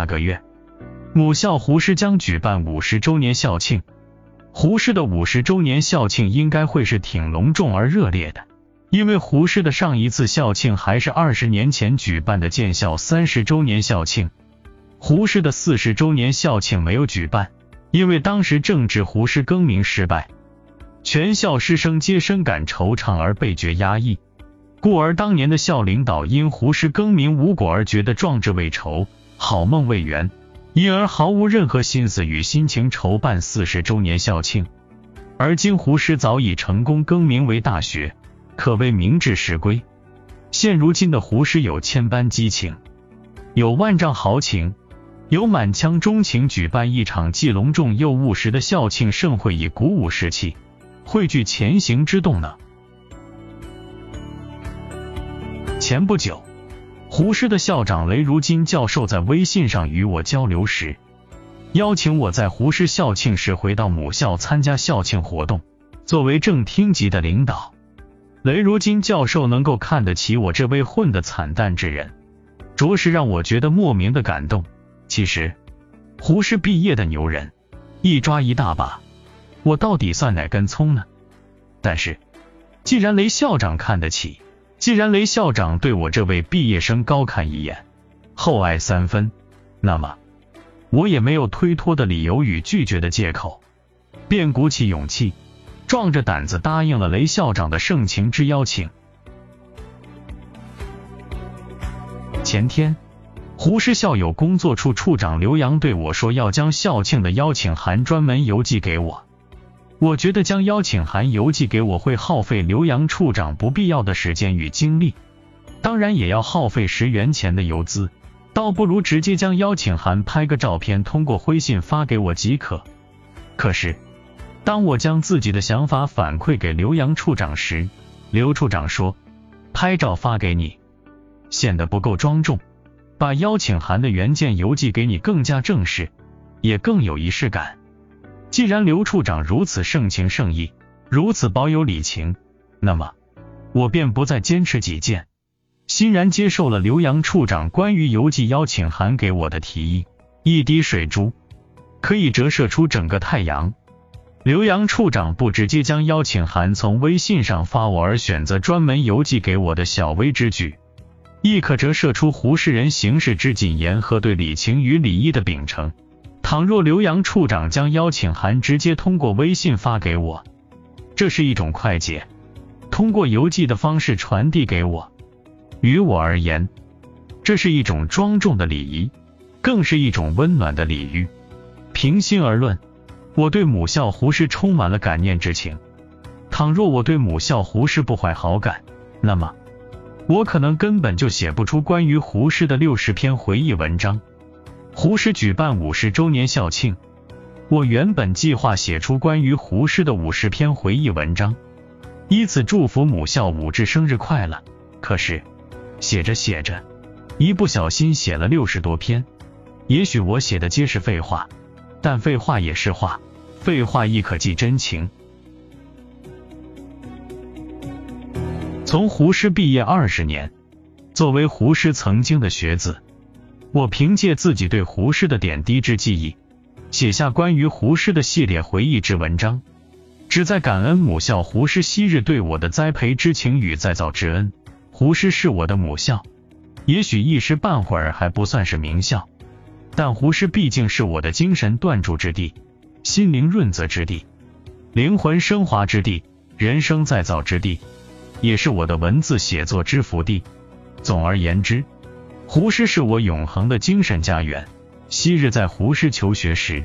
下个月，母校胡师将举办五十周年校庆。胡师的五十周年校庆应该会是挺隆重而热烈的，因为胡师的上一次校庆还是二十年前举办的建校三十周年校庆。胡师的四十周年校庆没有举办，因为当时正值胡师更名失败，全校师生皆深感惆怅而倍觉压抑，故而当年的校领导因胡师更名无果而觉得壮志未酬，好梦未圆。因而毫无任何心思与心情筹办四十周年校庆，而今胡师早已成功更名为大学，可谓名至实归。现如今的胡师有千般激情，有万丈豪情，有满腔钟情，举办一场既隆重又务实的校庆盛会，以鼓舞士气，汇聚前行之动能。前不久。胡师的校长雷如金教授在微信上与我交流时，邀请我在胡师校庆时回到母校参加校庆活动。作为正厅级的领导，雷如金教授能够看得起我这位混得惨淡之人，着实让我觉得莫名的感动。其实，胡师毕业的牛人一抓一大把，我到底算哪根葱呢？但是，既然雷校长看得起。既然雷校长对我这位毕业生高看一眼，厚爱三分，那么我也没有推脱的理由与拒绝的借口，便鼓起勇气，壮着胆子答应了雷校长的盛情之邀请。前天，胡师校友工作处处长刘洋对我说，要将校庆的邀请函专门邮寄给我。我觉得将邀请函邮寄给我会耗费刘洋处长不必要的时间与精力，当然也要耗费十元钱的邮资，倒不如直接将邀请函拍个照片，通过微信发给我即可。可是，当我将自己的想法反馈给刘洋处长时，刘处长说，拍照发给你显得不够庄重，把邀请函的原件邮寄给你更加正式，也更有仪式感。既然刘处长如此盛情盛意，如此保有礼情，那么我便不再坚持己见，欣然接受了刘洋处长关于邮寄邀请函给我的提议。一滴水珠可以折射出整个太阳。刘洋处长不直接将邀请函从微信上发我，而选择专门邮寄给我的小微之举，亦可折射出胡适人行事之谨严和对礼情与礼仪的秉承。倘若刘洋处长将邀请函直接通过微信发给我，这是一种快捷；通过邮寄的方式传递给我，于我而言，这是一种庄重的礼仪，更是一种温暖的礼遇。平心而论，我对母校胡适充满了感念之情。倘若我对母校胡适不怀好感，那么我可能根本就写不出关于胡适的六十篇回忆文章。胡适举办五十周年校庆，我原本计划写出关于胡适的五十篇回忆文章，以此祝福母校武志生日快乐。可是写着写着，一不小心写了六十多篇。也许我写的皆是废话，但废话也是话，废话亦可寄真情。从胡适毕业二十年，作为胡适曾经的学子。我凭借自己对胡适的点滴之记忆，写下关于胡适的系列回忆之文章，旨在感恩母校胡适昔日对我的栽培之情与再造之恩。胡适是我的母校，也许一时半会儿还不算是名校，但胡适毕竟是我的精神锻铸之地、心灵润泽之地、灵魂升华之地、人生再造之地，也是我的文字写作之福地。总而言之。胡适是我永恒的精神家园。昔日在胡适求学时，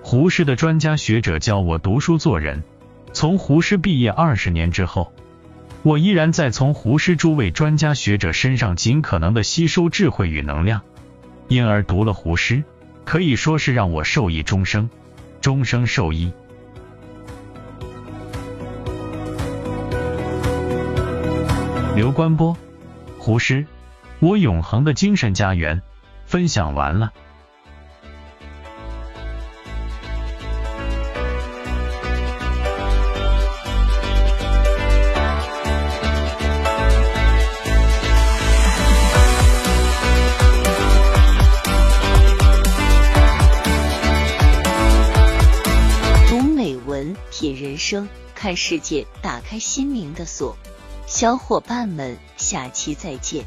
胡适的专家学者教我读书做人。从胡适毕业二十年之后，我依然在从胡适诸位专家学者身上尽可能的吸收智慧与能量，因而读了胡适，可以说是让我受益终生，终生受益。刘关波，胡适。我永恒的精神家园。分享完了。读美文品人生看世界打开心灵的锁。小伙伴们下期再见。